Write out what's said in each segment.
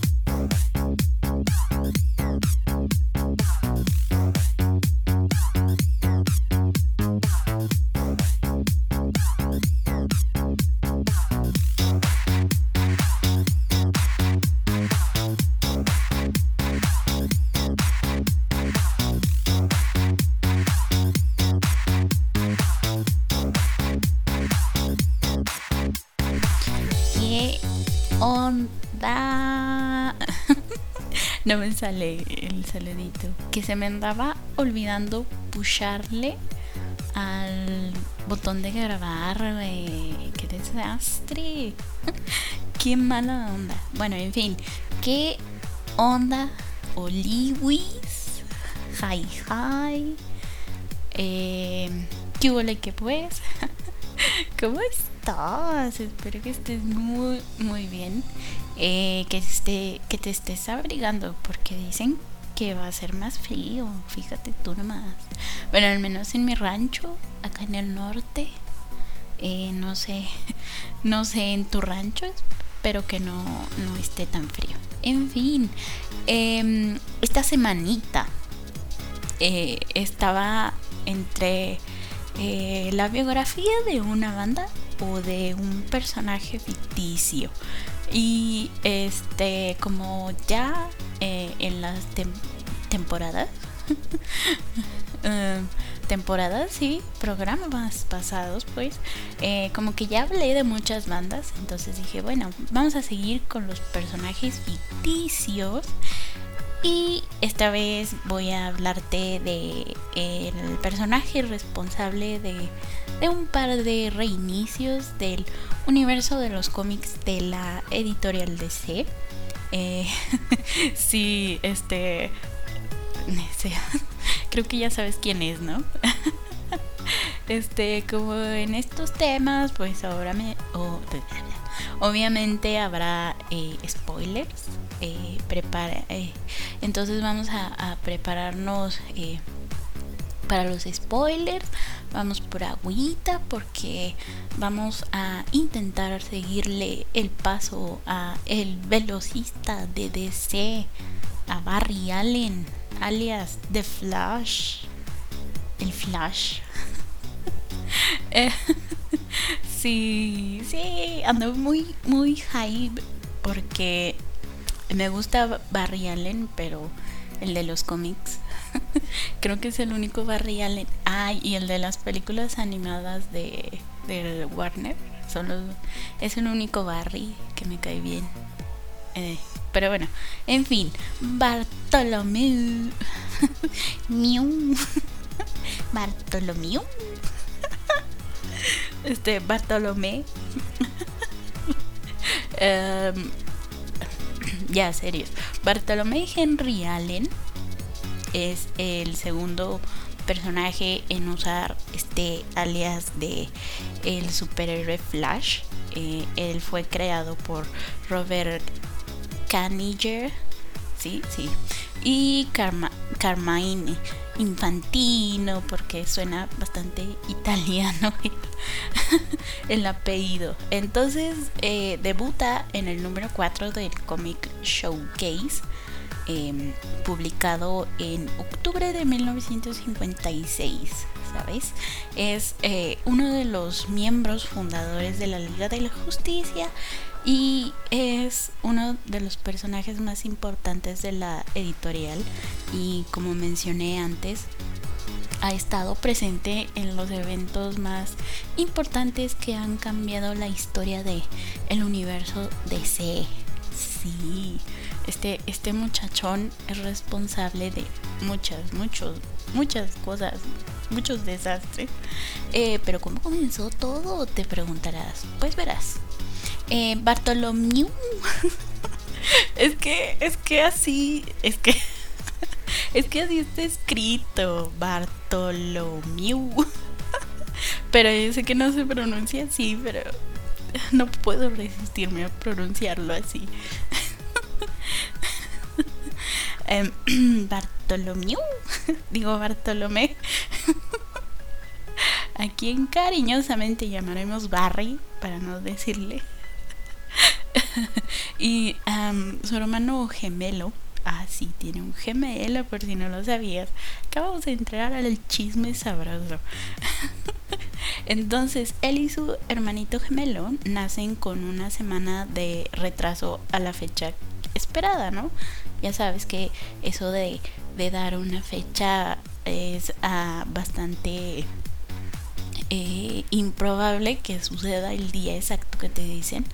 down. No me sale el saludito. Que se me andaba olvidando pusharle al botón de grabar, Qué desastre. Qué mala onda. Bueno, en fin. ¿Qué onda, Oliwis? Hi, hi. Eh, ¿Qué huele que pues? ¿Cómo estás? Espero que estés muy, muy bien. Eh, que, esté, que te estés abrigando, porque dicen que va a ser más frío. Fíjate tú nomás. Bueno, al menos en mi rancho, acá en el norte. Eh, no sé, no sé en tu rancho, pero que no, no esté tan frío. En fin, em, esta semanita eh, estaba entre la biografía de una banda o de un personaje ficticio. Y este, como ya eh, en las temporadas, eh, temporadas, sí, programas pasados, pues, eh, como que ya hablé de muchas bandas, entonces dije, bueno, vamos a seguir con los personajes ficticios. Y esta vez voy a hablarte de el personaje responsable de de un par de reinicios del universo de los cómics de la editorial DC. Eh, sí, este... Creo que ya sabes quién es, ¿no? este, como en estos temas, pues ahora me... obviamente habrá eh, spoilers. Eh, prepara, eh, entonces vamos a, a prepararnos para los spoilers vamos por agüita porque vamos a intentar seguirle el paso a el velocista de DC, a Barry Allen, alias The Flash. El Flash. Eh, sí, sí, ando muy, muy hype porque me gusta Barry Allen, pero el de los cómics Creo que es el único Barry Allen. Ah, y el de las películas animadas de, de Warner. Son es el único Barry que me cae bien. Eh, pero bueno, en fin, Bartolomeu. Miu. Bartolomeu. Este, Bartolomé. um, ya, serios. Bartolomé Henry Allen es el segundo personaje en usar este alias de el superhéroe Flash. Eh, él fue creado por Robert Kaniger, sí, sí, y Carmine Infantino, porque suena bastante italiano el apellido. Entonces eh, debuta en el número 4 del Comic Showcase Em, publicado en octubre de 1956, ¿sabes? Es eh, uno de los miembros fundadores de la Liga de la Justicia y es uno de los personajes más importantes de la editorial y como mencioné antes, ha estado presente en los eventos más importantes que han cambiado la historia de el universo DC. Sí, este, este muchachón es responsable de muchas, muchos, muchas cosas, muchos desastres. Eh, pero ¿cómo comenzó todo? Te preguntarás. Pues verás. Eh, Bartolomeu. es que, es que así, es que, es que así está escrito. Bartolomeu. pero yo sé que no se pronuncia así, pero no puedo resistirme a pronunciarlo así. Em, Bartolomeu, digo Bartolomé, a quien cariñosamente llamaremos Barry, para no decirle. y su hermano gemelo, ah, sí, tiene un gemelo, por si no lo sabías. Acabamos de entrar al chisme sabroso. Entonces, él y su hermanito gemelo nacen con una semana de retraso a la fecha esperada, ¿no? Ya sabes que eso de, dar una fecha es ah, bastante eh, improbable que suceda el día exacto que te dicen.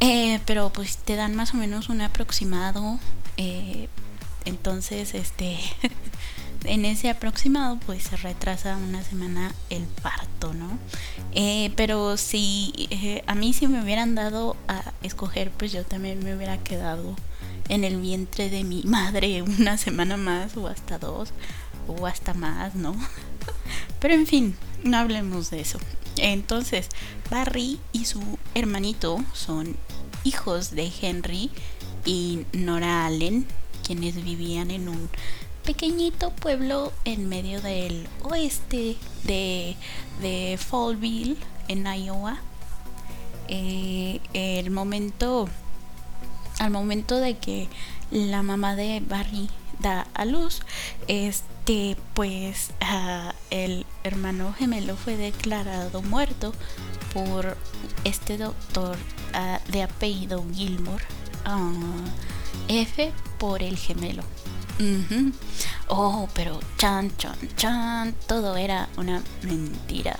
Eh, pero pues te dan más o menos un aproximado. Eh, entonces, este, en ese aproximado, pues se retrasa una semana el parto, ¿no? pero si a mí si me hubieran dado a escoger, pues yo también me hubiera quedado en el vientre de mi madre una semana más o hasta dos o hasta más, ¿no? Pero en fin, no hablemos de eso. Entonces, Barry y su hermanito son hijos de Henry y Nora Allen, quienes vivían en un pequeñito pueblo en medio del oeste de, de Fallville, en Iowa. Eh, el momento, al momento de que la mamá de Barry da a luz, este, pues el hermano gemelo fue declarado muerto por este doctor ah, de apellido Gilmore. Ah, F por el gemelo. Oh, pero chan, chan, chan, todo era una mentira.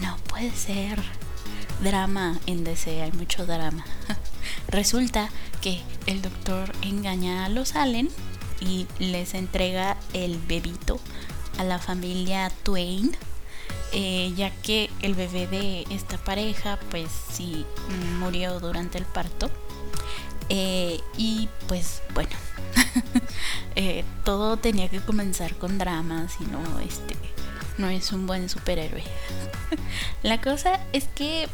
No puede ser. Drama en DC, hay mucho drama. Resulta que el doctor engaña a los Allen y les entrega el bebito a la familia Twain, eh, ya que el bebé de esta pareja pues sí murió durante el parto. Eh, y pues bueno, eh, todo tenía que comenzar con dramas y no, este, no es un buen superhéroe. la cosa es que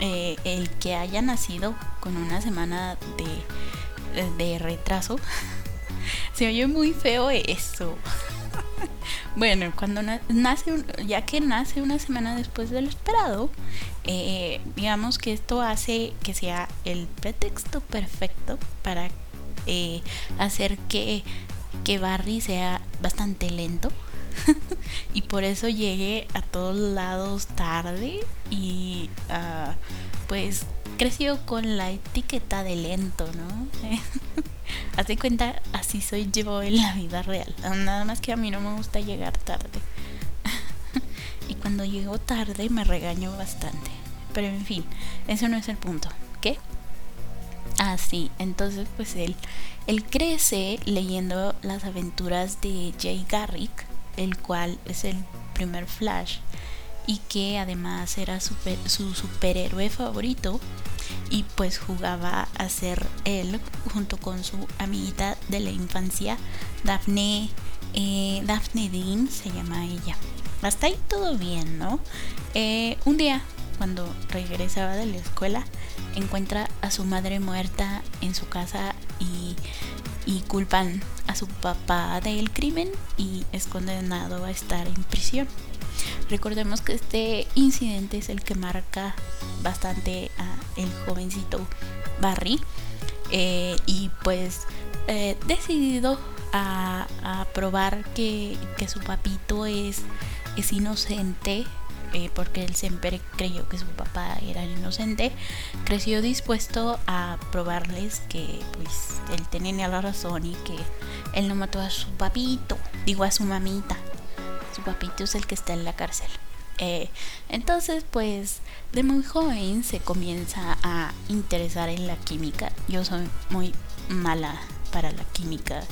el que haya nacido con una semana de, de retraso se oye muy feo eso. bueno, cuando nace, ya que nace una semana después del esperado, eh, digamos que esto hace que sea el pretexto perfecto para eh, hacer que, que Barry sea bastante lento. y por eso llegue a todos lados tarde y uh, pues creció con la etiqueta de lento, ¿no? Haz de cuenta, así soy yo en la vida real. Nada más que a mí no me gusta llegar tarde. y cuando llego tarde me regaño bastante. Pero en fin, eso no es el punto. ¿Qué? Ah, sí. Entonces, pues él, él crece leyendo las aventuras de Jay Garrick, el cual es el primer Flash y que además era su superhéroe favorito y pues jugaba a ser él junto con su amiguita de la infancia Daphne eh, Daphne Dean se llama ella. Hasta ahí todo bien no eh, un día cuando regresaba de la escuela encuentra a su madre muerta en su casa y, y culpan a su papá del crimen y es condenado a estar en prisión Recordemos que este incidente es el que marca bastante a el jovencito Barry eh, y pues eh, decidido a, probar que, su papito es, es inocente eh, porque él siempre creyó que su papá era inocente, creció dispuesto a probarles que pues él tenía la razón y que él no mató a su papito, digo a su mamita su papito es el que está en la cárcel. Eh, entonces, pues, de muy joven se comienza a interesar en la química. Yo soy muy mala para la química.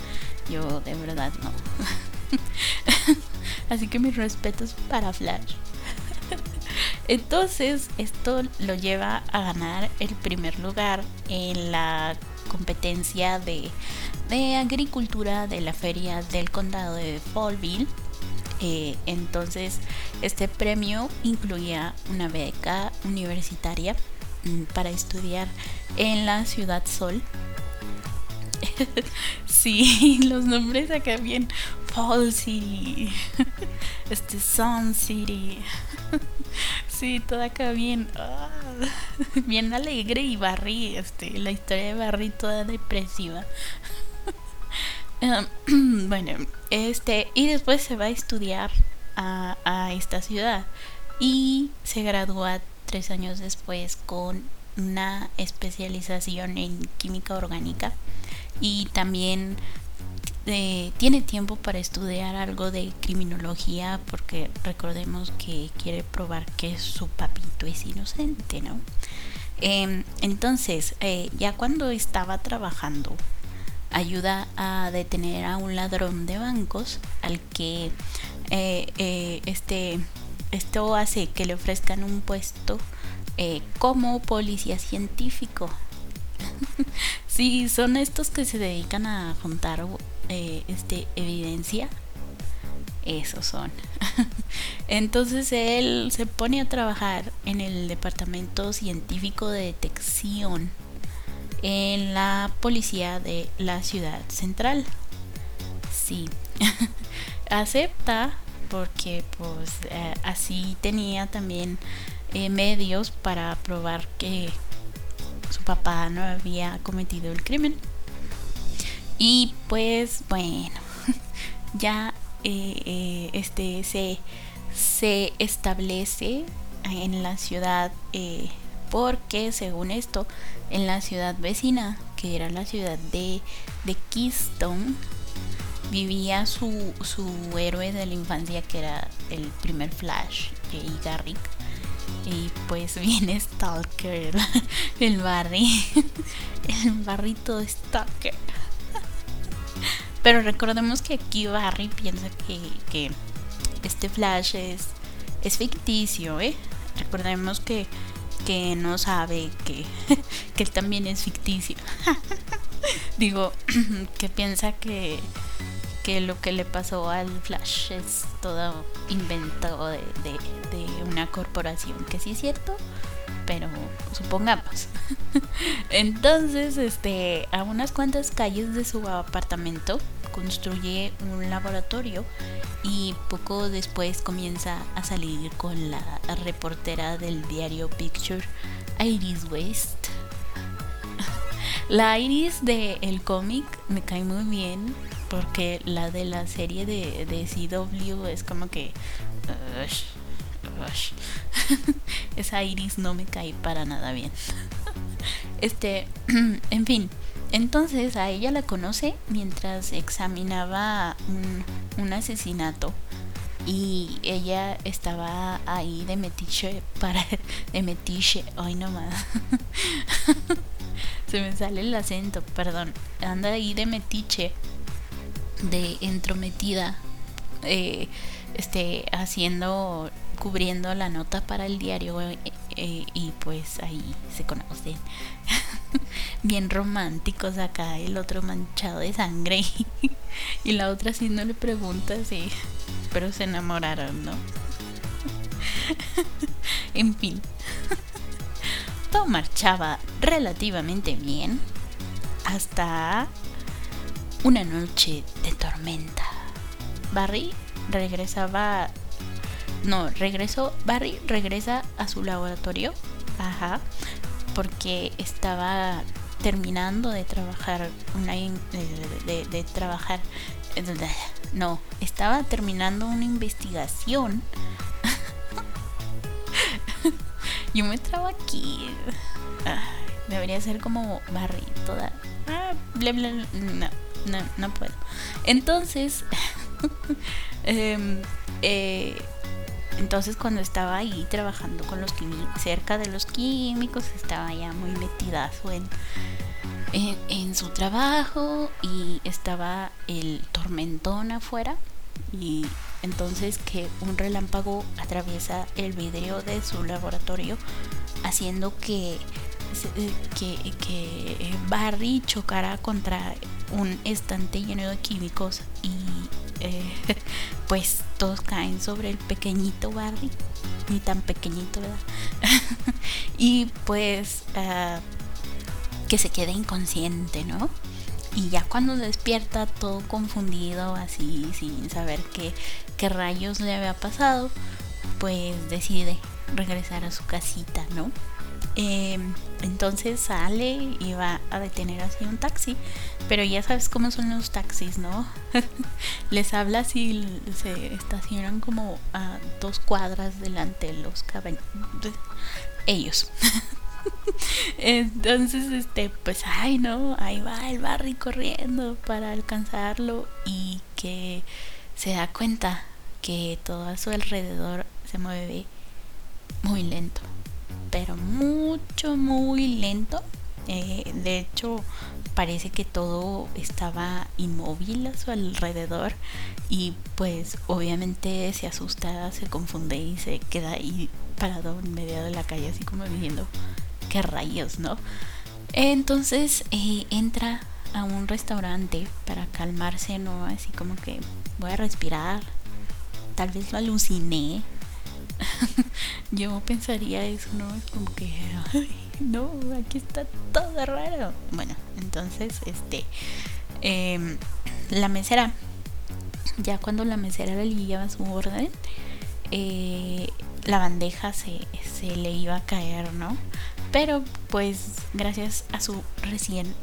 Yo de verdad no. Así que mis respetos para Flash. Entonces, esto lo lleva a ganar el primer lugar en la competencia de, de agricultura de la feria del condado de Fallville eh, entonces, este premio incluía una beca universitaria mm, para estudiar en la Ciudad Sol. sí, los nombres acá bien Fall City, este Sun City. Sí, todo acá bien, ah, bien alegre y Barry, este, la historia de Barry toda depresiva. bueno, este, y después se va a estudiar a, esta ciudad y se gradúa tres años después con una especialización en química orgánica y también eh, tiene tiempo para estudiar algo de criminología porque recordemos que quiere probar que su papito es inocente, ¿no? Em, entonces, eh, ya cuando estaba trabajando, ayuda a detener a un ladrón de bancos al que eh, este, esto hace que le ofrezcan un puesto como policía científico. sí, son estos que se dedican a juntar eh, este, evidencia. Esos son. Entonces él se pone a trabajar en el departamento científico de detección en la policía de la ciudad central. Sí. Acepta porque pues eh, así tenía también eh, medios para probar que su papá no había cometido el crimen. Y pues bueno, ya eh, este se, se establece en la ciudad eh, porque según esto en la ciudad vecina que era la ciudad de, de Keystone vivía su, su héroe de la infancia que era el primer Flash y Garrick. Y pues viene Stalker el Barry. El barrito de Stalker. Pero recordemos que aquí Barry piensa que, este Flash es, es ficticio, ¿eh? Recordemos que, que no sabe que, que él también es ficticio. Digo, que piensa que, que lo que le pasó al Flash es todo invento de, de una corporación, que sí es cierto, pero supongamos. Entonces, este, a unas cuantas calles de su apartamento construye un laboratorio y poco después comienza a salir con la reportera del diario Picture, Iris West. La Iris del el cómic me cae muy bien porque la de la serie de, de CW es como que... Esa iris no me cae para nada bien. Este, en fin. Entonces a ella la conoce mientras examinaba un, asesinato y ella estaba ahí de metiche para de metiche ay no más. Se me sale el acento perdón. Anda ahí de metiche de entrometida eh, este haciendo cubriendo la nota para el diario eh, y pues ahí se conocen. Bien románticos acá, el otro manchado de sangre y la otra si no le pregunta, sí, pero se enamoraron, ¿no? en fin, todo marchaba relativamente bien hasta una noche de tormenta. Barry regresaba no, regresó, Barry regresa a su laboratorio, ajá, porque estaba terminando de trabajar, una, de, de, trabajar, no, estaba terminando una investigación. Yo me trabo aquí. debería ser como Barry, toda. Ah, bla, bla, no, no, no puedo. Entonces, eh, eh, entonces cuando estaba ahí trabajando con los químicos, cerca de los químicos, estaba ya muy metidazo en, en, su trabajo y estaba el tormentón afuera. Y entonces que un relámpago atraviesa el vidrio de su laboratorio haciendo que, que, que Barry chocara contra un estante lleno de químicos y eh, pues todos caen sobre el pequeñito Barry, ni tan pequeñito, ¿verdad? y pues ah, que se quede inconsciente, ¿no? Y ya cuando despierta todo confundido, así sin saber qué, qué rayos le había pasado, pues decide regresar a su casita, ¿no? Em, entonces sale y va a detener así un taxi. Pero ya sabes cómo son los taxis, ¿no? Les hablas y se estacionan como a dos cuadras delante de los caballos. Ellos. Entonces, este, pues, ay, no, ahí va el Barry corriendo para alcanzarlo y que se da cuenta que todo a su alrededor se mueve muy lento, pero mucho, muy lento. Eh, de hecho, parece que todo estaba inmóvil a su alrededor y pues obviamente se asusta, se confunde y se queda ahí parado en medio de la calle así como diciendo, qué rayos, ¿no? Entonces eh, entra a un restaurante para calmarse, ¿no? Así como que voy a respirar, tal vez lo aluciné. Yo pensaría eso, ¿no? Es como que, no, aquí está todo raro. Bueno, entonces, este, em, la mesera, ya cuando la mesera le lleva su orden, eh, la bandeja se, se le iba a caer, ¿no? Pero pues gracias a su recién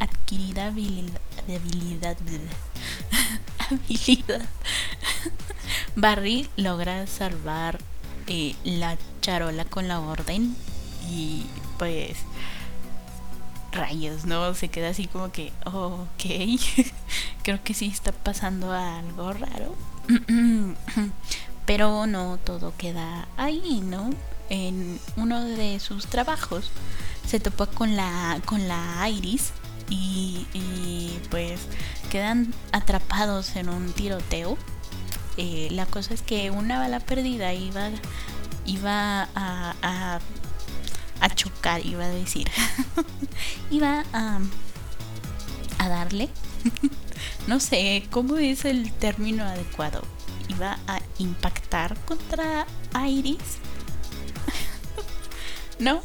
adquirida habilidad, habilidad, habilidad Barry logra salvar eh, la charola con la orden y pues rayos, ¿no? Se queda así como que, ok, creo que sí está pasando algo raro. Pero no todo queda ahí, ¿no? En uno de sus trabajos se topó con la, con la Iris y, y pues quedan atrapados en un tiroteo. Eh, la cosa es que una bala perdida iba, iba a, chocar, iba a decir. iba a, a darle. no sé cómo es el término adecuado iba a impactar contra Iris. ¿No?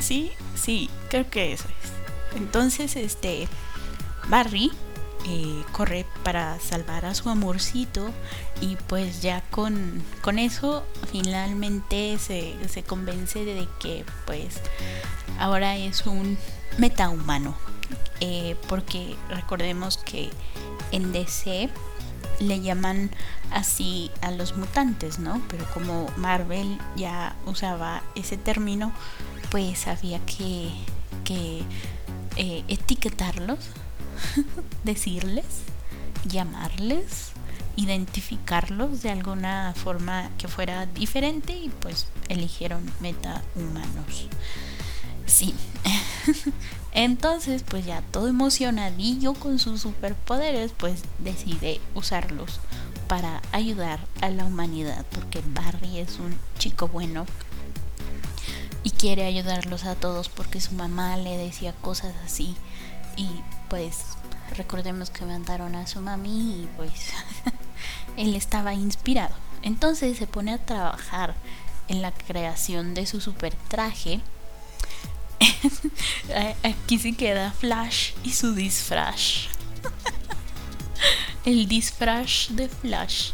Sí, sí, creo que eso es. Entonces, este, Barry eh, corre para salvar a su amorcito y pues ya con, con eso finalmente se, se convence de que pues ahora es un metahumano. Eh, porque recordemos que en DC le llaman así a los mutantes, ¿no? Pero como Marvel ya usaba ese término, pues había que, que eh, etiquetarlos, decirles, llamarles, identificarlos de alguna forma que fuera diferente y pues eligieron metahumanos. Sí. Entonces, pues ya todo emocionadillo con sus superpoderes, pues decide usarlos para ayudar a la humanidad, porque Barry es un chico bueno y quiere ayudarlos a todos porque su mamá le decía cosas así y pues recordemos que mandaron a su mami y pues él estaba inspirado. Entonces se pone a trabajar en la creación de su super traje Aquí se queda Flash y su disfraz. El disfraz de Flash.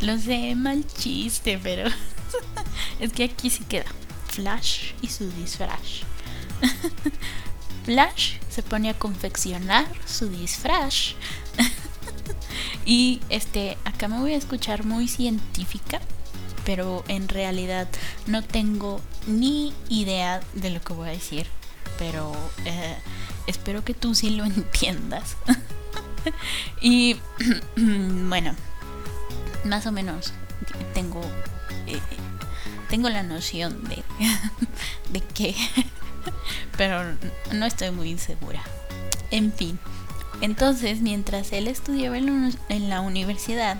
Lo sé, mal chiste, pero es que aquí se queda Flash y su disfraz. Flash se pone a confeccionar su disfraz. Y este, acá me voy a escuchar muy científica, pero en realidad no tengo ni idea de lo que voy a decir, pero eh, espero que tú sí lo entiendas. y bueno, más o menos tengo eh, tengo la noción de de que pero no estoy muy insegura. En fin, entonces mientras él estudiaba en la universidad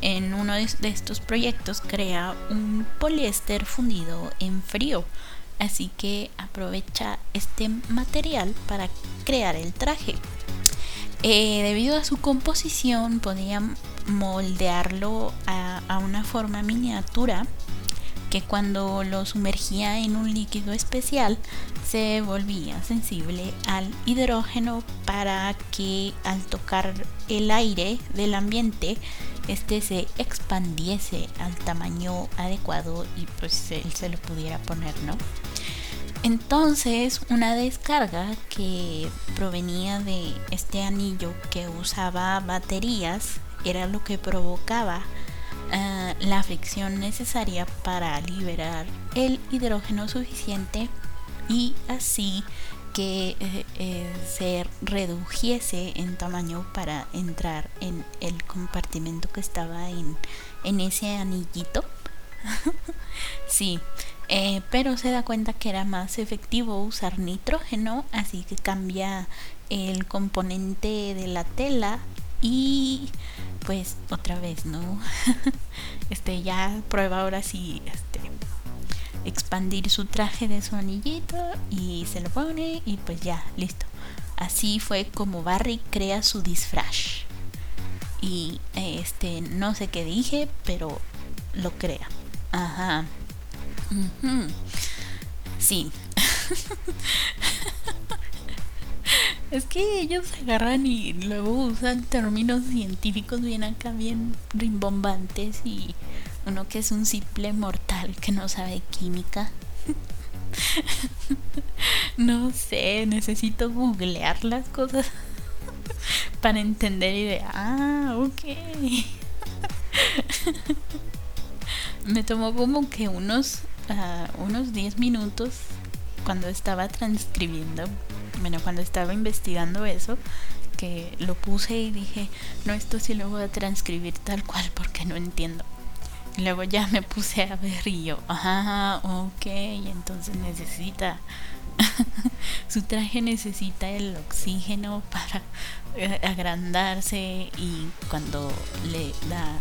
en uno de estos proyectos crea un poliéster fundido en frío. Así que aprovecha este material para crear el traje. Eh, debido a su composición podía moldearlo a, una forma miniatura, que cuando lo sumergía en un líquido especial se volvía sensible al hidrógeno para que al tocar el aire del ambiente este se expandiese al tamaño adecuado y pues él se lo pudiera poner, ¿no? Entonces, una descarga que provenía de este anillo que usaba baterías era lo que provocaba uh, la fricción necesaria para liberar el hidrógeno suficiente y así que eh, eh, se redujese en tamaño para entrar en el compartimento que estaba en, en ese anillito. sí, eh, pero se da cuenta que era más efectivo usar nitrógeno, así que cambia el componente de la tela y pues otra vez, ¿no? este ya prueba ahora sí este expandir su traje de su anillito y se lo pone y pues ya, listo. Así fue como Barry crea su disfraz. Y este no sé qué dije, pero lo crea. Ajá. Sí. es que ellos agarran y luego usan términos científicos bien acá, bien rimbombantes y uno que es un simple mortal que no sabe química. no sé, necesito googlear las cosas para entender y de, ah, ok. Me tomó como que unos unos 10 minutos cuando estaba transcribiendo, bueno, cuando estaba investigando eso, que lo puse y dije, no, esto sí lo voy a transcribir tal cual porque no entiendo. Y luego ya me puse a ver y yo, ajá, ok, entonces necesita, su traje necesita el oxígeno para eh, agrandarse y cuando le da...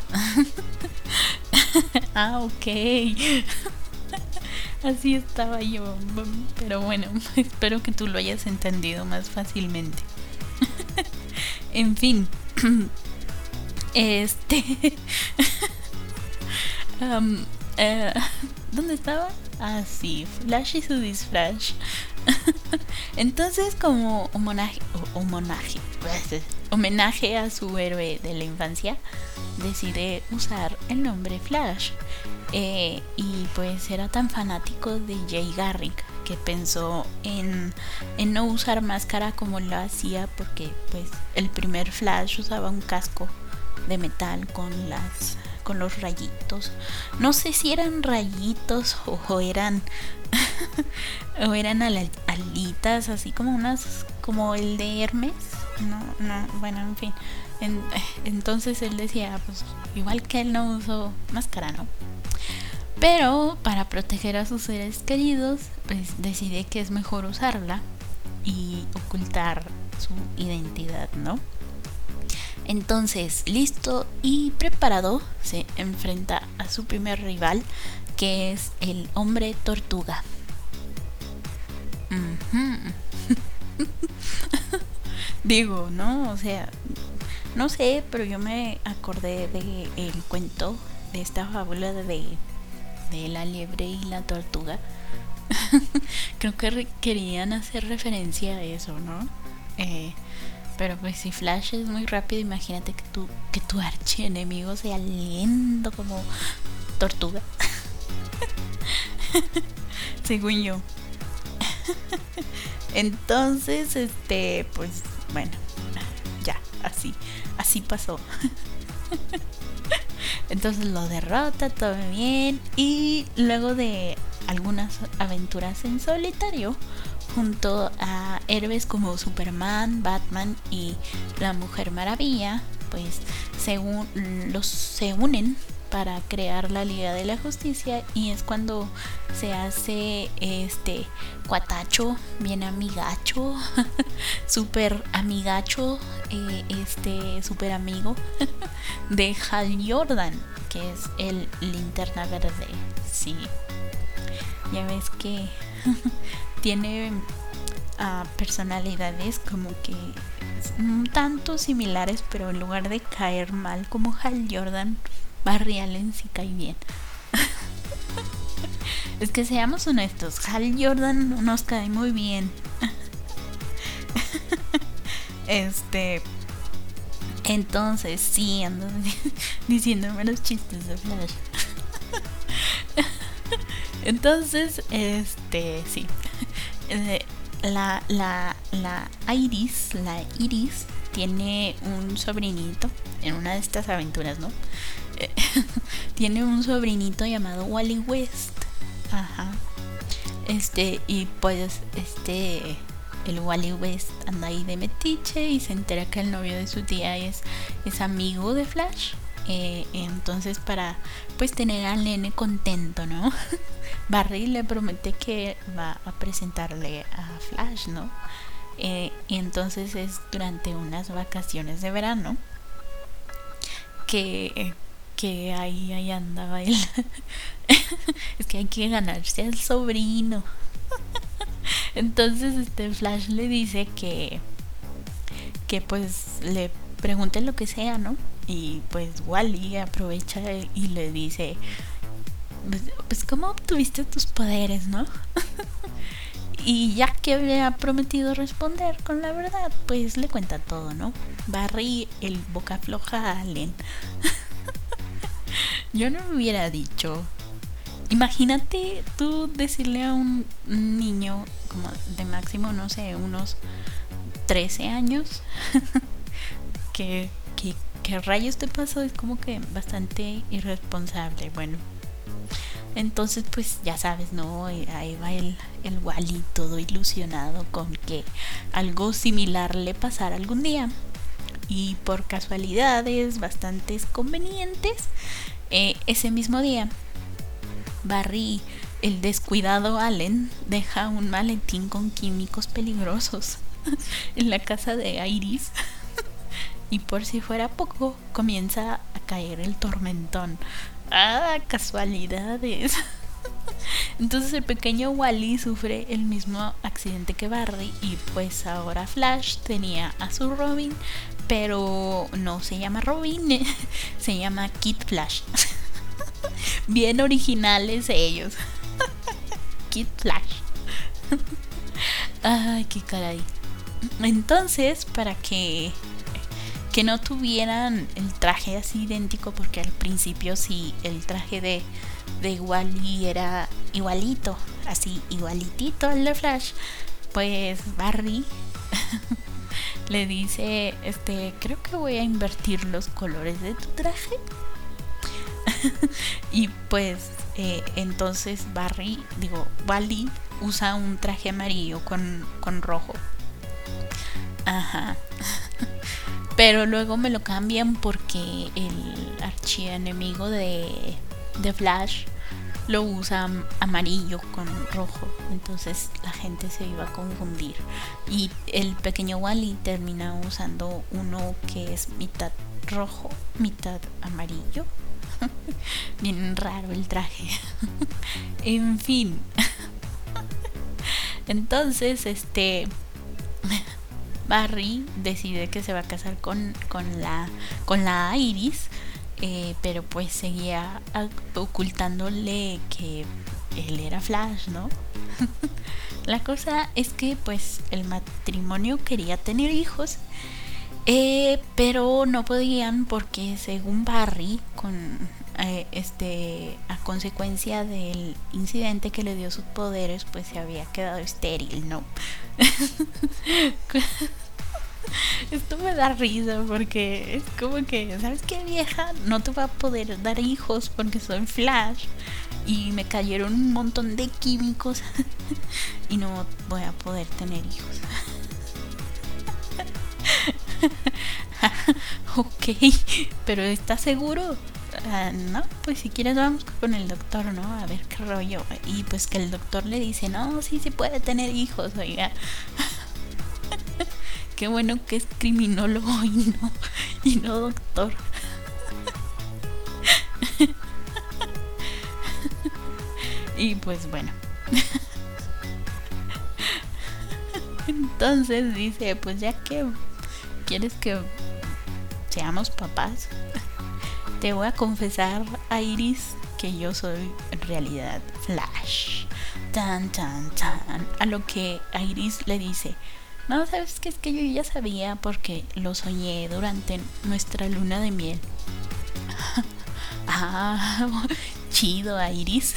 ah, ok. Así estaba yo. Pero bueno, espero que tú lo hayas entendido más fácilmente. en fin. Este. Eh, ¿Dónde estaba? Ah, sí, Flash y su disfraz. Entonces, como homenaje, homenaje, a su héroe de la infancia, decide usar el nombre Flash. Eh, y pues era tan fanático de Jay Garrick que pensó en, en no usar máscara como lo hacía porque pues el primer Flash usaba un casco de metal con las con los rayitos. No sé si eran rayitos o, eran o eran alitas, así como unas como el de Hermes. No, no, bueno, en fin. entonces él decía, pues igual que él no usó máscara, ¿no? Pero para proteger a sus seres queridos, pues decide que es mejor usarla y ocultar su identidad, ¿no? Entonces, listo y preparado, se enfrenta a su primer rival, que es el hombre tortuga. Digo, ¿no? O sea, no sé, pero yo me acordé de el cuento de esta fábula de, de la liebre y la tortuga. Creo que querían hacer referencia a eso, ¿no? Eh, pero pues si Flash es muy rápido, imagínate que tu, que tu archienemigo sea lento como tortuga. Según yo. Entonces, este, pues bueno, ya, así, así pasó. Entonces lo derrota, todo bien. Y luego de algunas aventuras en solitario, junto a héroes como Superman, Batman y la Mujer Maravilla, pues los se unen para crear la Liga de la Justicia y es cuando se hace este cuatacho, bien amigacho, super amigacho, eh, este super amigo de Hal Jordan, que es el linterna verde. Sí, ya ves que tiene uh, personalidades como que un tanto similares, pero en lugar de caer mal como Hal Jordan, Barry Allen sí cae bien. Es que seamos honestos, Hal Jordan nos cae muy bien. este. Entonces, sí, ando diciéndome los chistes de Flash. Entonces, este, sí. Eh, la, la, la Iris, la Iris, tiene un sobrinito en una de estas aventuras, ¿no? tiene un sobrinito llamado Wally West. Ajá. Este, y pues, este, el Wally West anda ahí de metiche y se entera que el novio de su tía es, es amigo de Flash. Eh, entonces para pues tener al nene contento, ¿no? Barry le promete que va a presentarle a Flash, ¿no? Eh, y entonces es durante unas vacaciones de verano que, que ahí, ahí andaba él. es que hay que ganarse al sobrino. entonces este Flash le dice que que pues le pregunte lo que sea, ¿no? Y pues Wally aprovecha y le dice, pues, pues ¿cómo obtuviste tus poderes, no? y ya que había prometido responder con la verdad, pues le cuenta todo, ¿no? Barry el boca floja a Allen. Yo no me hubiera dicho. Imagínate tú decirle a un niño como de máximo, no sé, unos 13 años, que, que ¿qué rayos te pasó? Es como que bastante irresponsable. Bueno, entonces pues ya sabes, ¿no? Ahí va el, el Wally todo ilusionado con que algo similar le pasara algún día. Y por casualidades bastante convenientes, eh, ese mismo día, Barry, el descuidado Allen, deja un maletín con químicos peligrosos en la casa de Iris y por si fuera poco, comienza a caer el tormentón. Ah, casualidades. Entonces el pequeño Wally sufre el mismo accidente que Barry y pues ahora Flash tenía a su Robin, pero no se llama Robin, se llama Kid Flash. Bien originales ellos. Kid Flash. Ay, qué caray. Entonces, para que que no tuvieran el traje así idéntico, porque al principio sí, el traje de, de Wally era igualito, así igualitito al de Flash, pues Barry le dice, este, creo que voy a invertir los colores de tu traje. y pues eh, entonces Barry, digo, Wally usa un traje amarillo con, con rojo. Ajá. Pero luego me lo cambian porque el archienemigo de, de Flash lo usa amarillo con rojo. Entonces la gente se iba a confundir. Y el pequeño Wally termina usando uno que es mitad rojo, mitad amarillo. Bien raro el traje. en fin. Entonces, este Barry decide que se va a casar con, la, con la Iris, eh, pero pues seguía ocultándole que él era Flash, ¿no? la cosa es que pues el matrimonio quería tener hijos, eh, pero no podían porque según Barry, con eh, este a consecuencia del incidente que le dio sus poderes, pues se había quedado estéril, ¿no? Esto me da risa porque es como que, ¿sabes qué vieja? No te va a poder dar hijos porque soy Flash y me cayeron un montón de químicos y no voy a poder tener hijos. ok, pero ¿estás seguro? Ah, no, pues si quieres vamos con el doctor, ¿no? A ver qué rollo. Y pues que el doctor le dice, no, sí, sí puede tener hijos, oiga. Qué bueno que es criminólogo y no, y no doctor. y pues bueno. Entonces dice, pues ya que quieres que seamos papás, te voy a confesar a Iris que yo soy realidad Flash. Tan, tan, tan. A lo que Iris le dice, no, sabes que es que yo ya sabía porque lo soñé durante nuestra luna de miel. ah, chido, Iris.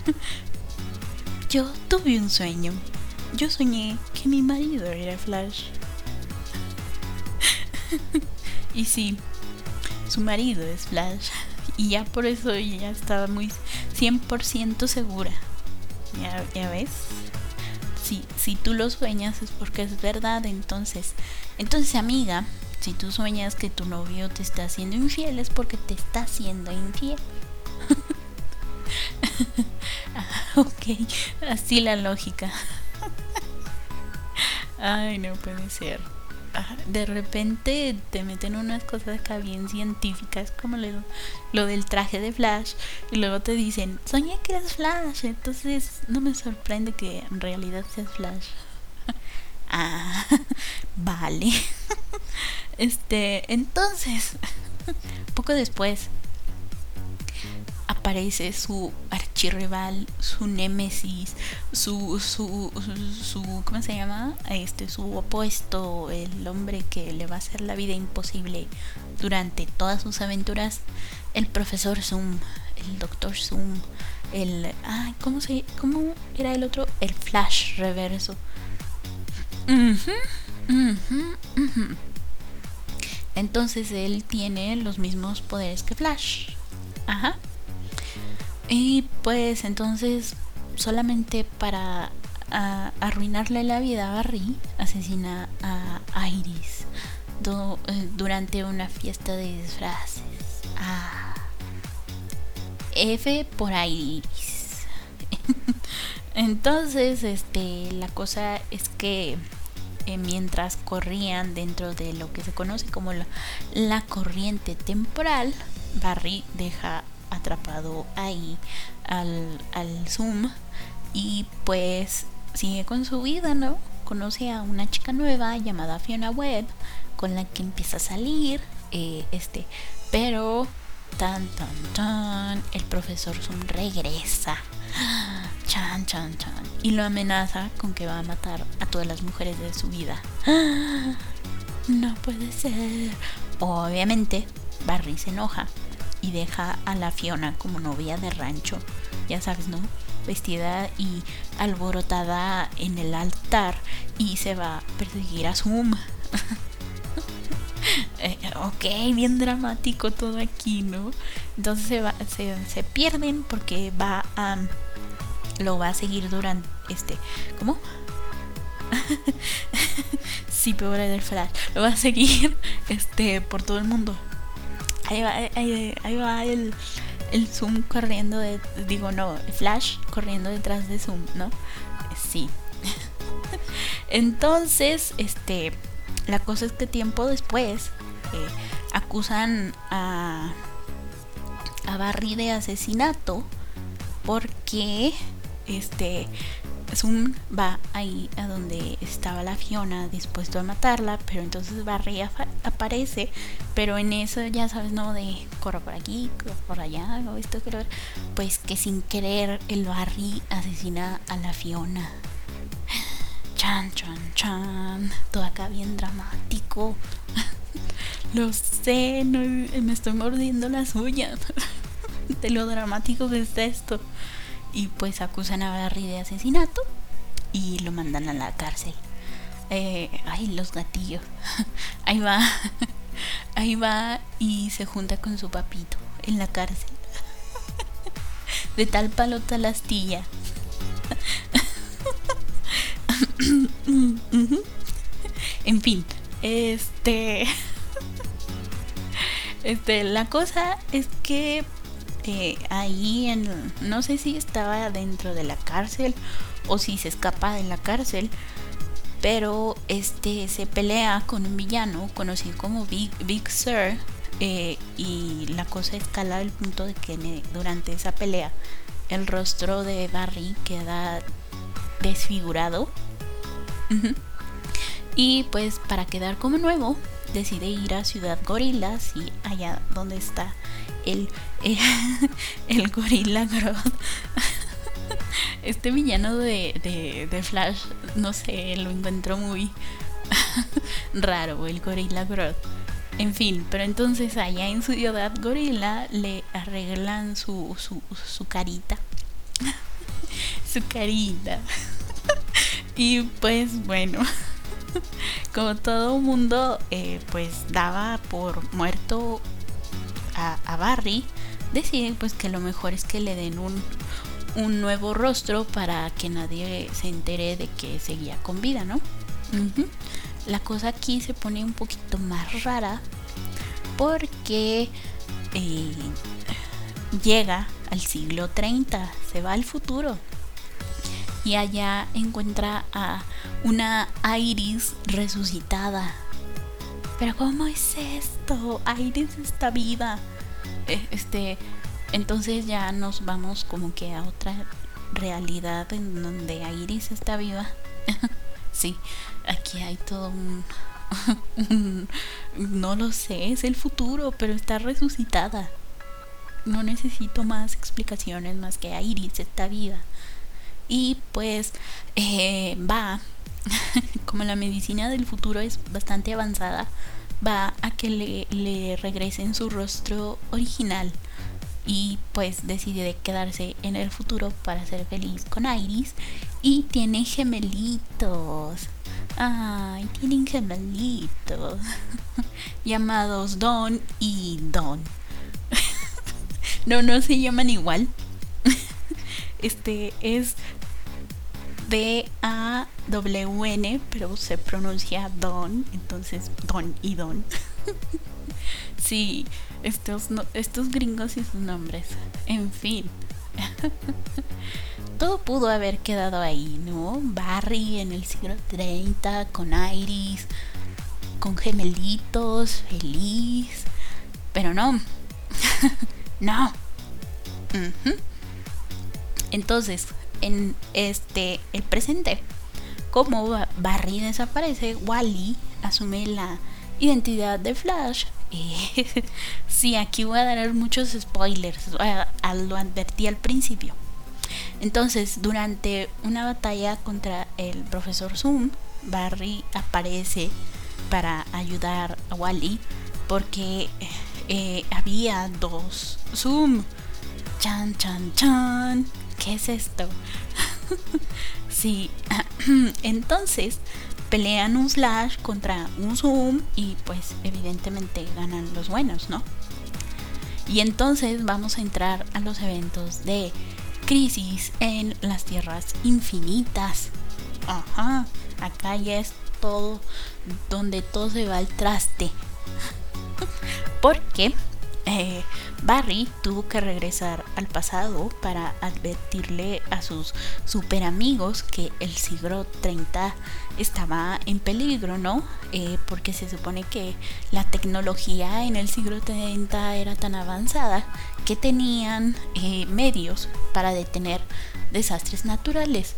yo tuve un sueño. Yo soñé que mi marido era Flash. y sí, su marido es Flash. Y ya por eso ella estaba muy 100% segura. ¿Ya, ¿Ya ves? Si, tú lo sueñas es porque es verdad, entonces, entonces amiga, si tú sueñas que tu novio te está haciendo infiel es porque te está haciendo infiel. Ok, así la lógica. Ay, no puede ser de repente te meten unas cosas acá bien científicas como lo, lo del traje de Flash y luego te dicen, soñé que eres Flash, entonces no me sorprende que en realidad seas Flash. ah, vale. este, entonces, poco después aparece su archirrival, su némesis, su, su, su, ¿cómo se llama? Este, su opuesto, el hombre que le va a hacer la vida imposible durante todas sus aventuras, el profesor Zoom, el doctor Zoom, el, ay, ¿cómo se, cómo era el otro? El Flash reverso. Entonces él tiene los mismos poderes que Flash. Ajá. Y pues entonces solamente para arruinarle la vida a Barry, asesina a Iris eh, durante una fiesta de disfraces. Ah. F por Iris. entonces, este, la cosa es que eh, mientras corrían dentro de lo que se conoce como la, la corriente temporal, Barry deja atrapado ahí al, al Zoom y pues sigue con su vida, ¿no? Conoce a una chica nueva llamada Fiona Webb con la que empieza a salir, eh, este, pero tan tan tan el profesor Zoom regresa. Chan, chan, chan. Y lo amenaza con que va a matar a todas las mujeres de su vida. No puede ser. Obviamente, Barry se enoja y deja a la Fiona como novia de rancho, ya sabes, ¿no? Vestida y alborotada en el altar y se va a perseguir a Zoom. Eh, ok, bien dramático todo aquí, ¿no? Entonces se, va, se, se pierden porque va a... Lo va a seguir durante... Este... ¿Cómo? sí, peor del flash. Lo va a seguir este por todo el mundo ahí va, ahí, va el, el Zoom corriendo de, digo no, Flash corriendo detrás de Zoom, ¿no? Sí. Entonces, este, la cosa es que tiempo después eh, acusan a, a Barry de asesinato porque este Zoom va ahí a donde estaba la Fiona dispuesto a matarla, pero entonces Barry aparece, pero en eso ya sabes, ¿no? De corro por aquí, corro por allá, hago esto, pero pues que sin querer el Barry asesina a la Fiona. Chan, chan, chan. Todo acá bien dramático. lo sé, no, me estoy mordiendo las uñas. de lo dramático que es esto y pues acusan a Barry de asesinato y lo mandan a la cárcel. Eh, ay, los gatillos. ahí va. ahí va y se junta con su papito en la cárcel. de tal palo tal astilla. en fin, este este la cosa es que ahí en, no sé si estaba dentro de la cárcel o si se escapa de la cárcel, pero este se pelea con un villano conocido como Big, Big Sir eh, y la cosa escala al punto de que durante esa pelea el rostro de Barry queda desfigurado. Y pues para quedar como nuevo decide ir a Ciudad Gorilas y allá donde está el, el, gorila Grodd. Este villano de, de, de, Flash, no sé, lo encuentro muy raro, el gorila Grodd. En fin, pero entonces allá en su ciudad gorila le arreglan su, su, su carita. su carita. y pues bueno, como todo mundo eh, pues daba por muerto a, a, Barry, deciden pues que lo mejor es que le den un, un nuevo rostro para que nadie se entere de que seguía con vida, ¿no? La cosa aquí se pone un poquito más rara porque eh, llega al siglo 30, se va al futuro y allá encuentra a una Iris resucitada. Pero ¿cómo es esto? Iris está viva. Eh, este, entonces ya nos vamos como que a otra realidad en donde Iris está viva. sí, aquí hay todo un, no lo sé, es el futuro, pero está resucitada. No necesito más explicaciones más que Iris está viva y pues eh, va, como la medicina del futuro es bastante avanzada, va a que le, regresen su rostro original y pues decide quedarse en el futuro para ser feliz con Iris y tiene gemelitos. Ay, tienen gemelitos llamados Don y Don. no, no se llaman igual. este es D-A-W-N, pero se pronuncia Don, entonces Don y Don. sí, estos, estos gringos y sus nombres. En fin. Todo pudo haber quedado ahí, ¿no? Barry en el siglo 30, con Iris, con gemelitos, feliz. Pero no. no. Entonces, en este el presente. Como Barry desaparece, Wally asume la identidad de Flash. sí, aquí voy a dar muchos spoilers, lo advertí al principio. Entonces, durante una batalla contra el profesor Zoom, Barry aparece para ayudar a Wally porque eh, había dos Zoom. Chan, chan, chan. ¿Qué es esto? sí, entonces pelean un slash contra un zoom y pues evidentemente ganan los buenos, ¿no? Y entonces vamos a entrar a los eventos de crisis en las tierras infinitas. Ajá, acá ya es todo donde todo se va al traste. Porque eh, Barry tuvo que regresar al pasado para advertirle a sus super amigos que el siglo 30 estaba en peligro, ¿no? Eh, porque se supone que la tecnología en el siglo 30 era tan avanzada que tenían eh, medios para detener desastres naturales.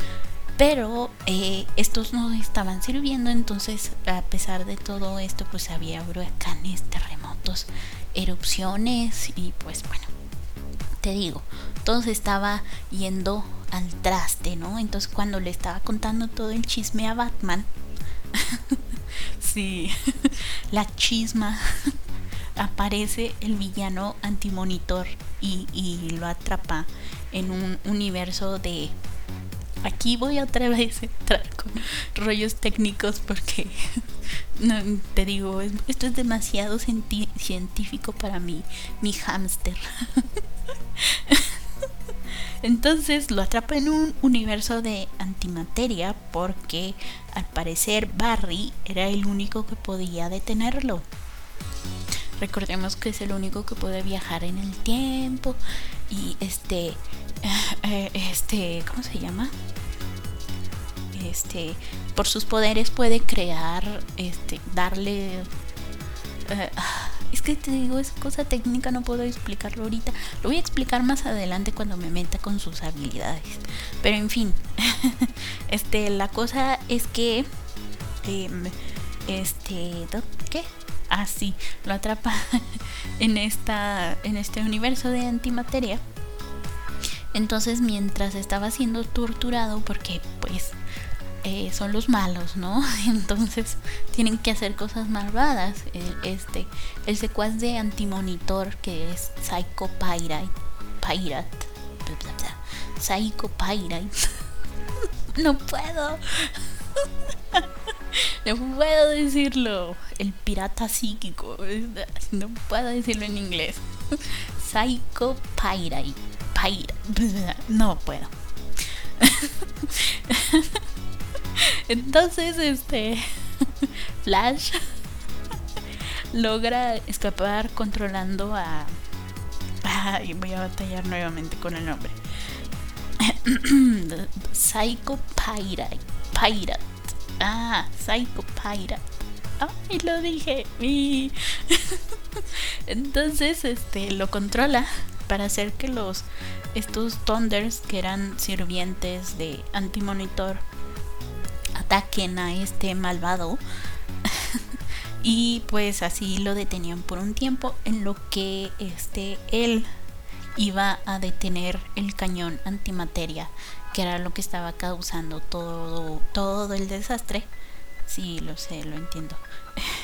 Pero estos no estaban sirviendo, entonces a pesar de todo esto, pues había huracanes, terremotos erupciones y pues bueno, te digo, todo se estaba yendo al traste, ¿no? Entonces cuando le estaba contando todo el chisme a Batman, sí, la chisma, aparece el villano antimonitor y, y lo atrapa en un universo de aquí voy otra vez a entrar con rollos técnicos porque no, te digo, esto es demasiado científico para mí, mi hámster. Entonces lo atrapa en un universo de antimateria porque al parecer Barry era el único que podía detenerlo. Recordemos que es el único que puede viajar en el tiempo y este eh, este, ¿cómo se llama? Este, por sus poderes puede crear, este, darle... Eh, es que te digo, es cosa técnica, no puedo explicarlo ahorita. Lo voy a explicar más adelante cuando me meta con sus habilidades. Pero en fin, este, la cosa es que, em, este, ¿qué? Así, lo atrapa en esta en este universo de antimateria. Entonces, mientras estaba siendo torturado porque pues eh, son los malos, ¿no? Entonces tienen que hacer cosas malvadas. este, el secuaz de antimonitor que es Psycho Pirate, Pirate, Psycho Pirate. no puedo. No puedo decirlo. El pirata psíquico. No puedo decirlo en inglés. Psycho Pirate. Pirate. No puedo. Entonces, este. Flash logra escapar controlando a. Ay, voy a batallar nuevamente con el nombre. Psycho Pirate. Pirate. Ah, Psycho Pirate. Ay, lo dije. Entonces, este, lo controla para hacer que los estos Thunders que eran sirvientes de Antimonitor ataquen a este malvado. y pues así lo detenían por un tiempo en lo que este él iba a detener el cañón antimateria, que era lo que estaba causando todo todo el desastre. Sí, lo sé, lo entiendo.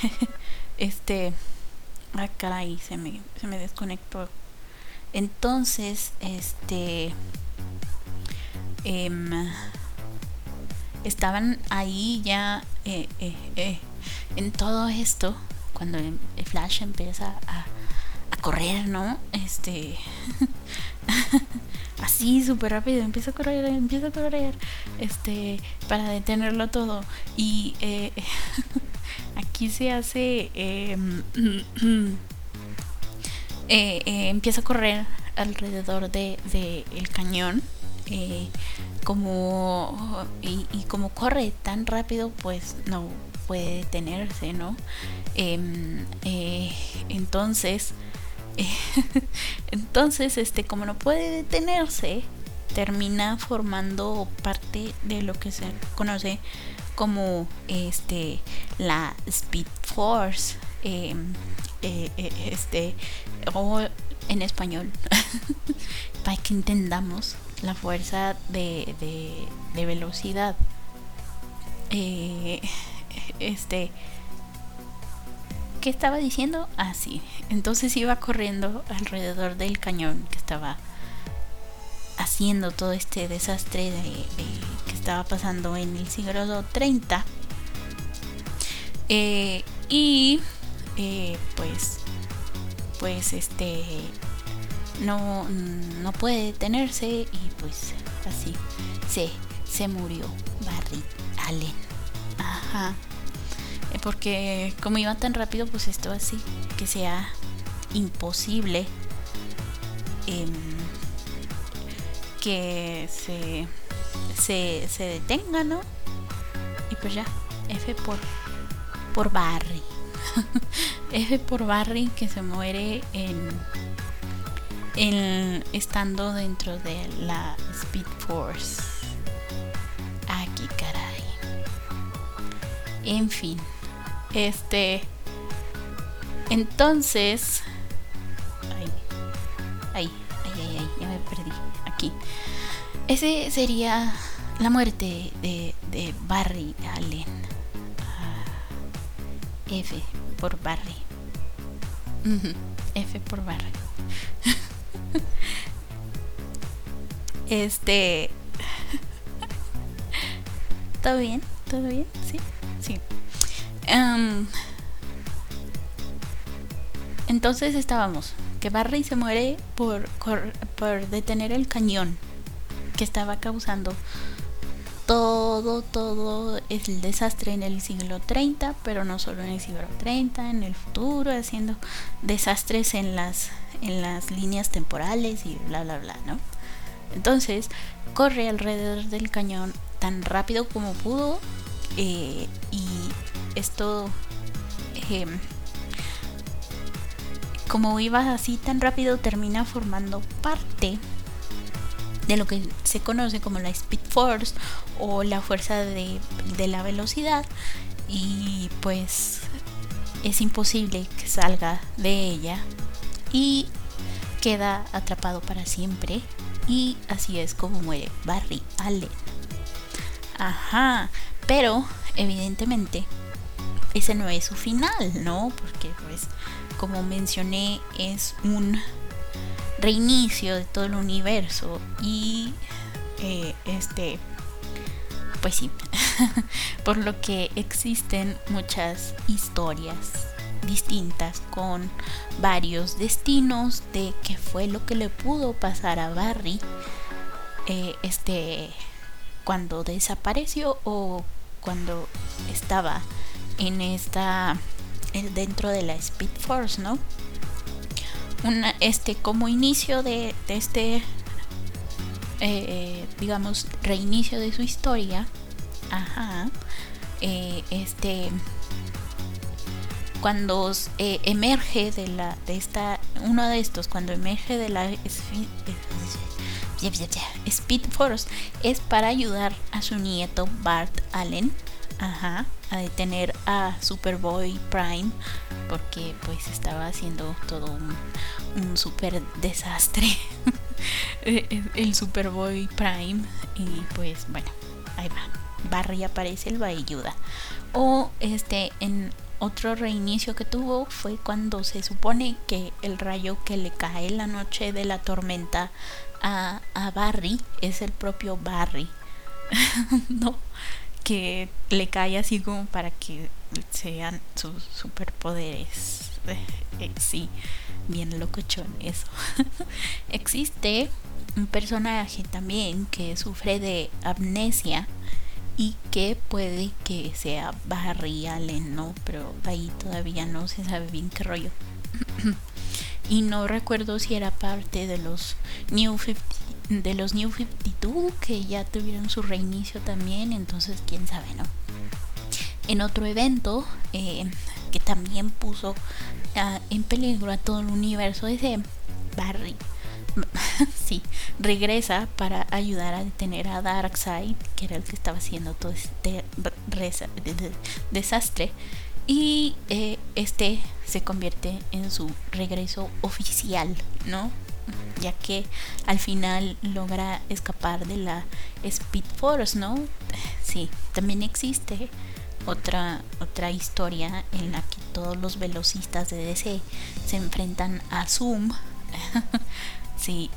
este acá ahí se me se me desconectó. Entonces, este em, estaban ahí ya eh, eh, eh, en todo esto, cuando Flash empieza a, a correr, ¿no? Este... así súper rápido, empieza a correr, empieza a correr, este, para detenerlo todo. Y aquí se hace, em, empieza a correr alrededor de, de cañón eh, como y, como corre tan rápido pues no puede detenerse no em, eh, entonces entonces este como no puede detenerse termina formando parte de lo que se conoce como este la Speed Force em, eh, este o en español para que entendamos la fuerza de, de, velocidad. Eh, este. ¿Qué estaba diciendo? Ah, sí. Entonces iba corriendo alrededor del cañón que estaba haciendo todo este desastre de, que estaba pasando en el siglo 30. Eh, y eh, pues, pues este, no, no puede detenerse y pues así se, se murió Barry Allen. Ajá. Porque como iba tan rápido, pues esto así, que sea imposible em, que se, se, se detenga, ¿no? Y pues ya, F por, por Barry. F por Barry que se muere en el, estando dentro de la Speed Force. Aquí, caray. En fin, este. Entonces. Ay, ay, ay, ay, ya me perdí. Aquí. Ese sería la muerte de, de Barry Allen. Ah, F por Barry. F por Barry. Este. ¿Todo bien? ¿Todo bien? Sí, sí. Em, entonces estábamos. Que Barry se muere por, por detener el cañón que estaba causando todo, todo el desastre en el siglo 30, pero no solo en el siglo 30, en el futuro, haciendo desastres en las, en las líneas temporales y bla, bla, bla, ¿no? Entonces corre alrededor del cañón tan rápido como pudo eh, y esto em, como iba así tan rápido termina formando parte de lo que se conoce como la Speed Force o la fuerza de, de la velocidad y pues es imposible que salga de ella y queda atrapado para siempre y así es como muere Barry Allen. Ajá, pero evidentemente ese no es su final, ¿no? Porque pues como mencioné es un reinicio de todo el universo y eh, este pues sí por lo que existen muchas historias distintas con varios destinos de qué fue lo que le pudo pasar a Barry eh, este cuando desapareció o cuando estaba en esta dentro de la Speed Force, ¿no? Este como inicio de, este eh, digamos reinicio de su historia ajá eh, este cuando eh, emerge de la de esta uno de estos cuando emerge de la Speed Force es para ayudar a su nieto Bart Allen ajá, a detener a Superboy Prime porque pues estaba haciendo todo un, un super desastre. El Superboy Prime y pues bueno ahí va. Barry aparece el va o este en otro reinicio que tuvo fue cuando se supone que el rayo que le cae la noche de la tormenta a, a Barry es el propio Barry. No que le cae así como para que sean sus superpoderes. Eh, eh, sí, bien locochón eso. Existe un personaje también que sufre de amnesia y que puede que sea Barry Allen, ¿no? Pero ahí todavía no se sabe bien qué rollo. y no recuerdo si era parte de los New 50 de los New 52 que ya tuvieron su reinicio también, entonces quién sabe, ¿no? En otro evento eh, que también puso ah, en peligro a todo el universo ese Barry, sí, regresa para ayudar a detener a Darkseid, que era el que estaba haciendo todo este desastre. Y eh, este se convierte en su regreso oficial, ¿no? Ya que al final logra escapar de la Speed Force, ¿no? Sí, también existe otra otra historia en la que todos los velocistas de DC se enfrentan a Zoom. sí,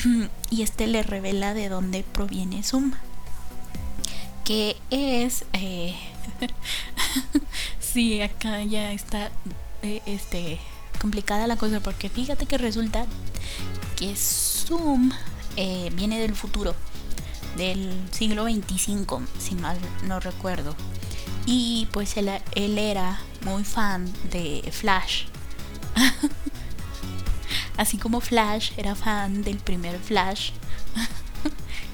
y este le revela de dónde proviene Zoom. Que es eh, sí, acá ya está eh, este complicada la cosa porque fíjate que resulta que Zoom eh, viene del futuro, del siglo 25, si mal no recuerdo. Y pues él, era muy fan de Flash. Así como Flash era fan del primer Flash.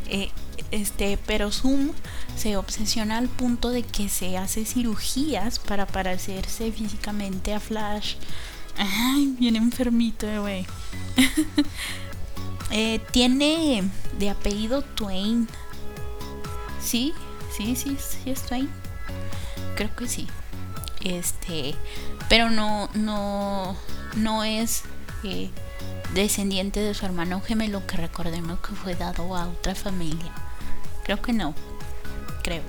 Eh, este, pero Zoom se obsesiona al punto de que se hace cirugías para parecerse físicamente a Flash Ay, bien enfermito, güey. eh, tiene de apellido Twain. Sí, sí, sí, sí es Twain. Creo que sí. Este, pero no, no, no es eh, descendiente de su hermano gemelo que recordemos que fue dado a otra familia. Creo que no. Creo.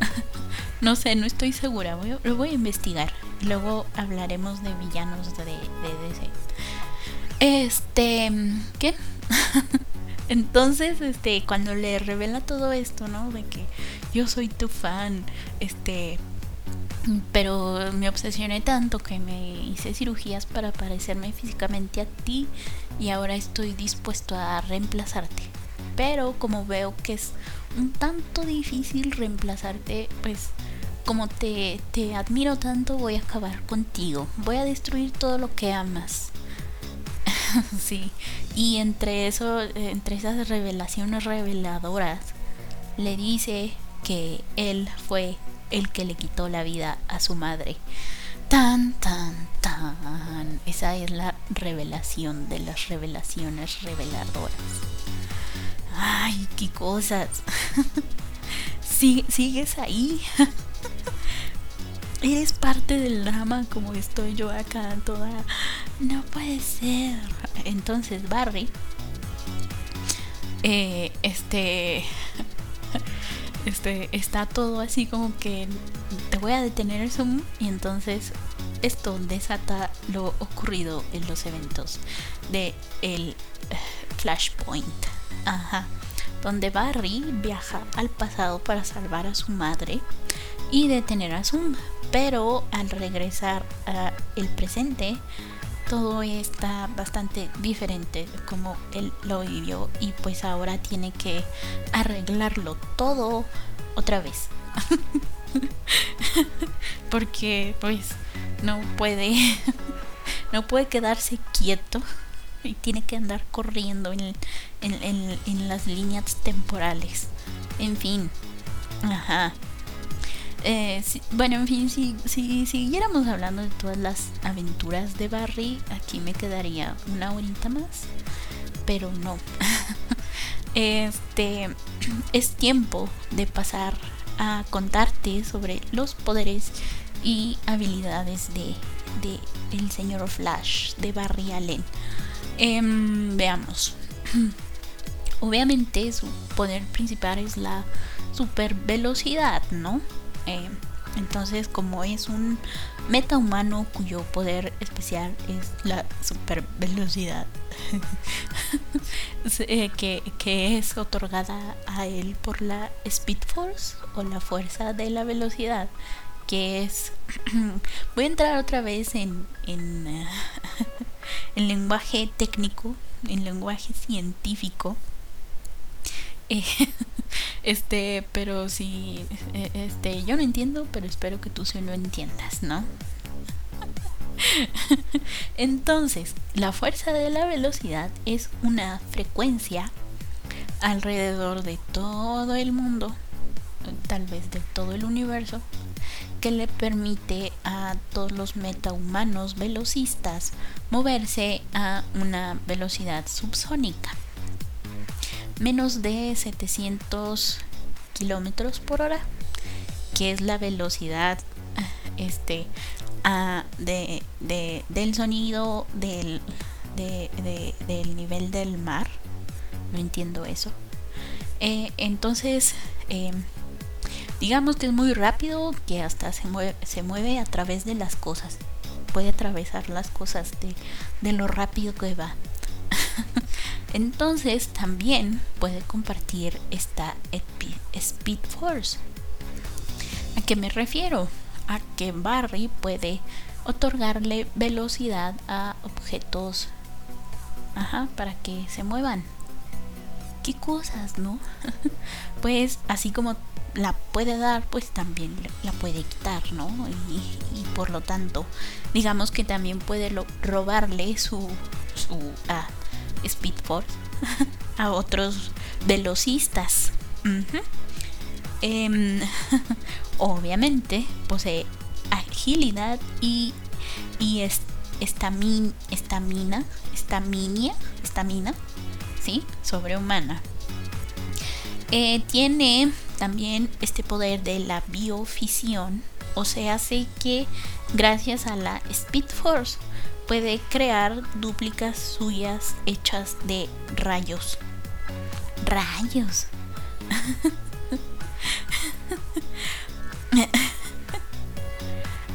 no sé, no estoy segura. Voy, lo voy a investigar. Luego hablaremos de villanos de, DC. Este, ¿qué? Entonces, este, cuando le revela todo esto, ¿no? De que yo soy tu fan, este, pero me obsesioné tanto que me hice cirugías para parecerme físicamente a ti y ahora estoy dispuesto a reemplazarte. Pero como veo que es un tanto difícil reemplazarte, pues como te, te admiro tanto, voy a acabar contigo. Voy a destruir todo lo que amas. sí. Y entre eso, entre esas revelaciones reveladoras, le dice que él fue el que le quitó la vida a su madre. Tan, tan, tan. Esa es la revelación de las revelaciones reveladoras. Ay, qué cosas. ¿Sigues ahí? eres parte del drama como estoy yo acá toda... No puede ser. Entonces Barry, eh, este, este, está todo así como que te voy a detener el zoom y entonces esto desata lo ocurrido en los eventos de el eh, Flashpoint. Ajá. Donde Barry viaja al pasado para salvar a su madre y detener a Zoom. Pero al regresar al presente, todo está bastante diferente como él lo vivió y pues ahora tiene que arreglarlo todo otra vez. Porque pues no puede no puede quedarse quieto y tiene que andar corriendo en, en las líneas temporales. En fin. Ajá. Eh, bueno, en fin, si, si siguiéramos hablando de todas las aventuras de Barry, aquí me quedaría una horita más, pero no. este es tiempo de pasar a contarte sobre los poderes y habilidades de, de el señor Flash de Barry Allen. Em, veamos. Obviamente su poder principal es la super velocidad, ¿no? Eh, entonces, como es un meta humano cuyo poder especial es la super velocidad, eh, que, es otorgada a él por la Speed Force o la fuerza de la velocidad, que es. Voy a entrar otra vez en, en, en lenguaje técnico, en lenguaje científico. Este, pero si, eh, este, yo no entiendo, pero espero que tú sí lo entiendas, ¿no? Entonces, la fuerza de la velocidad es una frecuencia alrededor de todo el mundo, tal vez de todo el universo, que le permite a todos los metahumanos velocistas moverse a una velocidad subsónica menos de 700 kilómetros por hora, que es la velocidad este, de, del sonido del, del nivel del mar. No entiendo eso. Eh, entonces, em, digamos que es muy rápido, que hasta se mueve, se mueve a través de las cosas. Puede atravesar las cosas de, de lo rápido que va. Entonces también puede compartir esta Speed Force. ¿A qué me refiero? A que Barry puede otorgarle velocidad a objetos ajá, para que se muevan. ¿Qué cosas, no? pues así como la puede dar, pues también la puede quitar, ¿no? Y, por lo tanto, digamos que también puede robarle su, su ah, Speed Force a otros velocistas. Em, obviamente posee agilidad y, y estamina, estamina, estamina, estamina, ¿sí? Sobrehumana. Eh, tiene también este poder de la biofisión, o sea, hace que gracias a la Speed Force puede crear dúplicas suyas hechas de rayos. Rayos.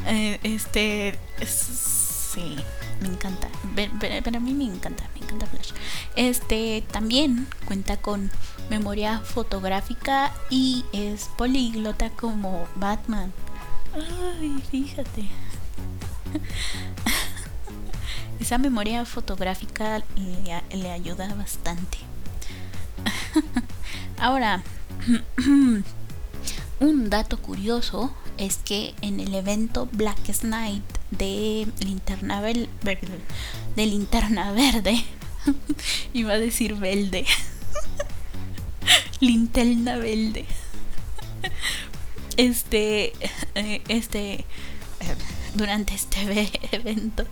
Eh, este sí, me encanta. Pero a mí me encanta, me encanta Flash. Este también cuenta con memoria fotográfica y es políglota como Batman. Ay, fíjate esa memoria fotográfica le, ayuda bastante. Ahora, un dato curioso es que en el evento Black Night de Linterna, Verde, de Linterna Verde, iba a decir verde, Linterna Verde, este, eh, este, eh, durante este evento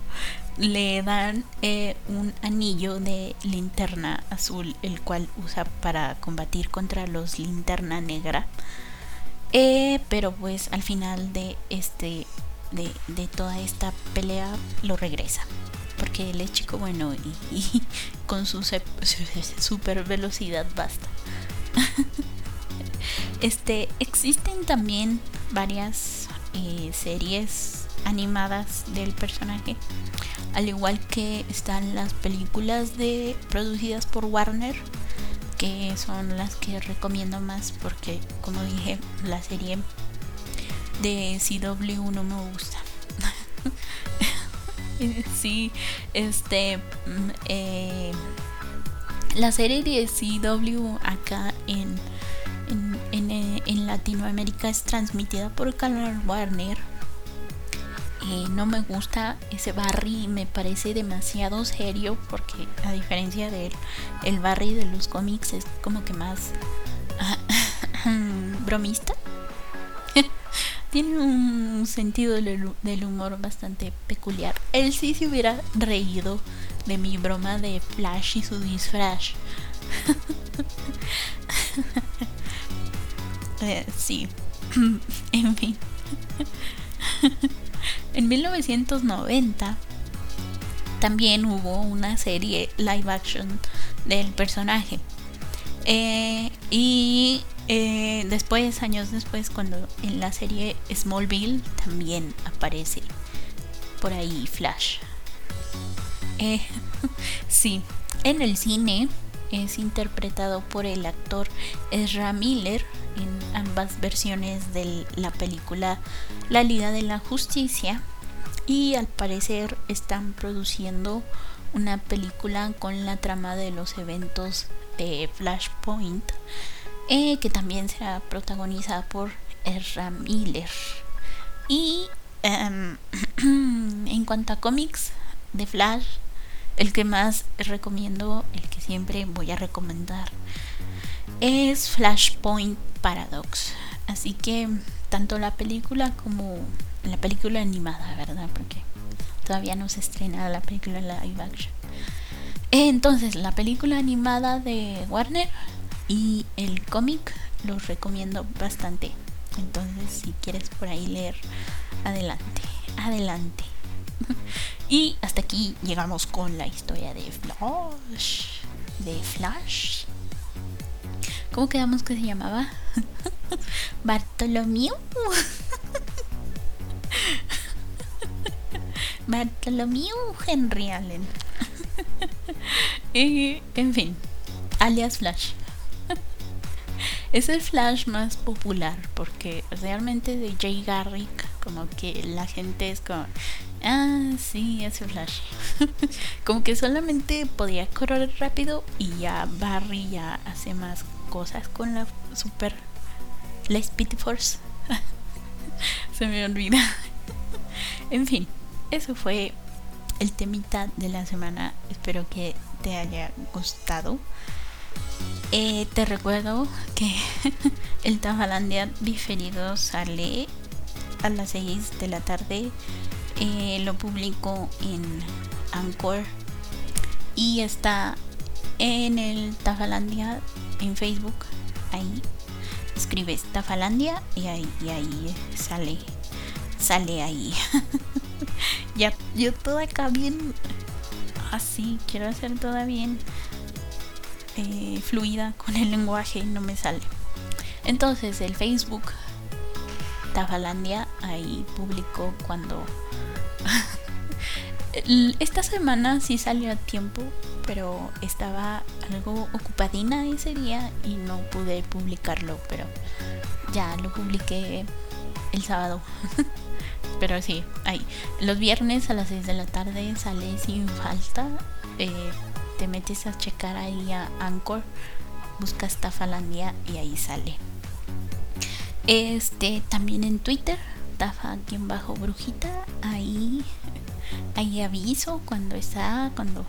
le dan eh, un anillo de linterna azul, el cual usa para combatir contra los linterna negra. Eh, pero pues al final de este de, de, toda esta pelea lo regresa. Porque él es chico bueno y, con su super velocidad basta. este, existen también varias eh, series animadas del personaje. Al igual que están las películas de producidas por Warner que son las que recomiendo más porque como dije la serie de CW no me gusta. Sí este mm, eh, la serie de CW acá en en, en Latinoamérica es transmitida por Canal Warner no me gusta ese Barry, me parece demasiado serio porque a diferencia de el Barry de los cómics es como que más bromista. Tiene un sentido del humor bastante peculiar. Él sí se hubiera reído de mi broma de Flash y su disfraz. Eh, sí, en fin. En 1990 también hubo una serie live action del personaje. Eh, y eh, después, años después, cuando en la serie Smallville también aparece por ahí Flash. Eh, sí, en el cine es interpretado por el actor Ezra Miller en ambas versiones de la película La Liga de la Justicia. Y al parecer están produciendo una película con la trama de los eventos de Flashpoint eh, que también será protagonizada por Ezra Miller. Y em, en cuanto a cómics de Flash el que más recomiendo, el que siempre voy a recomendar, es Flashpoint Paradox. Así que tanto la película como la película animada, ¿verdad? Porque todavía no se estrena la película live action. Entonces, la película animada de Warner y el cómic los recomiendo bastante. Entonces, si quieres por ahí leer, adelante, adelante. Y hasta aquí llegamos con la historia de Flash. De Flash. ¿Cómo quedamos que se llamaba? Bartolomeu. Bartolomeu Henry Allen. y, en fin, alias Flash. es el Flash más popular porque realmente de Jay Garrick como que la gente es como ah sí ese Flash. Como que solamente podía correr rápido y ya Barry ya hace más cosas con la super la Speed Force. Se me olvida. En fin eso fue el temita de la semana. Espero que te haya gustado. Eh, te recuerdo que el Tafalandia diferido sale a las 6 de la tarde. Eh, lo publico en Anchor y está en el Tafalandia en Facebook. Ahí escribes Tafalandia y ahí, y ahí sale sale ahí. ya yo toda acá bien así, quiero hacer toda bien eh, fluida con el lenguaje no me sale. Entonces el Facebook Tafalandia ahí publicó cuando esta semana sí salió a tiempo, pero estaba algo ocupadina ese día y no pude publicarlo, pero ya lo publiqué el sábado. pero sí, ahí. Los viernes a las 6 de la tarde sale sin falta. Eh, te metes a checar ahí a Anchor, buscas Tafalandia y ahí sale. Este también en Twitter, Tafa quien bajo brujita, ahí ahí aviso cuando está, cuando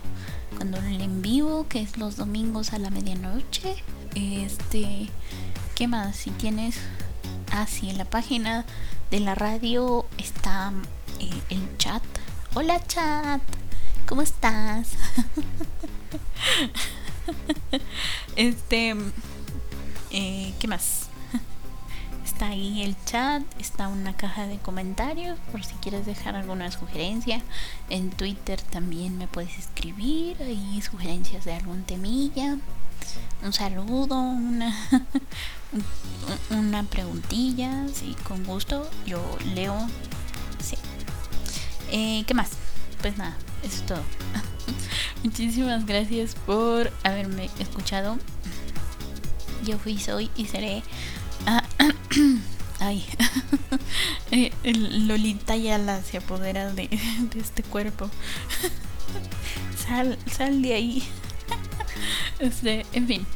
cuando el en vivo, que es los domingos a la medianoche. Este, ¿qué más? Si tienes así ah, en la página de la radio está eh, el chat. Hola chat. ¿Cómo estás? este, eh, ¿qué más? Está ahí el chat, está una caja de comentarios por si quieres dejar alguna sugerencia. En Twitter también me puedes escribir ahí sugerencias de algún temilla. Un saludo, una, una preguntilla, sí, con gusto. Yo leo. Sí. Eh, ¿Qué más? Pues nada, eso es todo. Muchísimas gracias por haberme escuchado. Yo fui, soy y seré. Ay, eh, Lolita Yala se apodera de, de este cuerpo. sal, sal de ahí. este, en fin,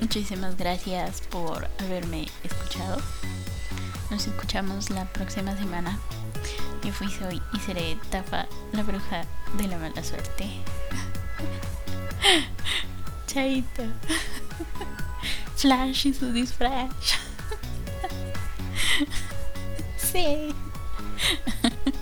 muchísimas gracias por haberme escuchado. Nos escuchamos la próxima semana. Yo fui, soy y seré Tafa, la bruja de la mala suerte. Chaito. Flash y su disfraz. Sí.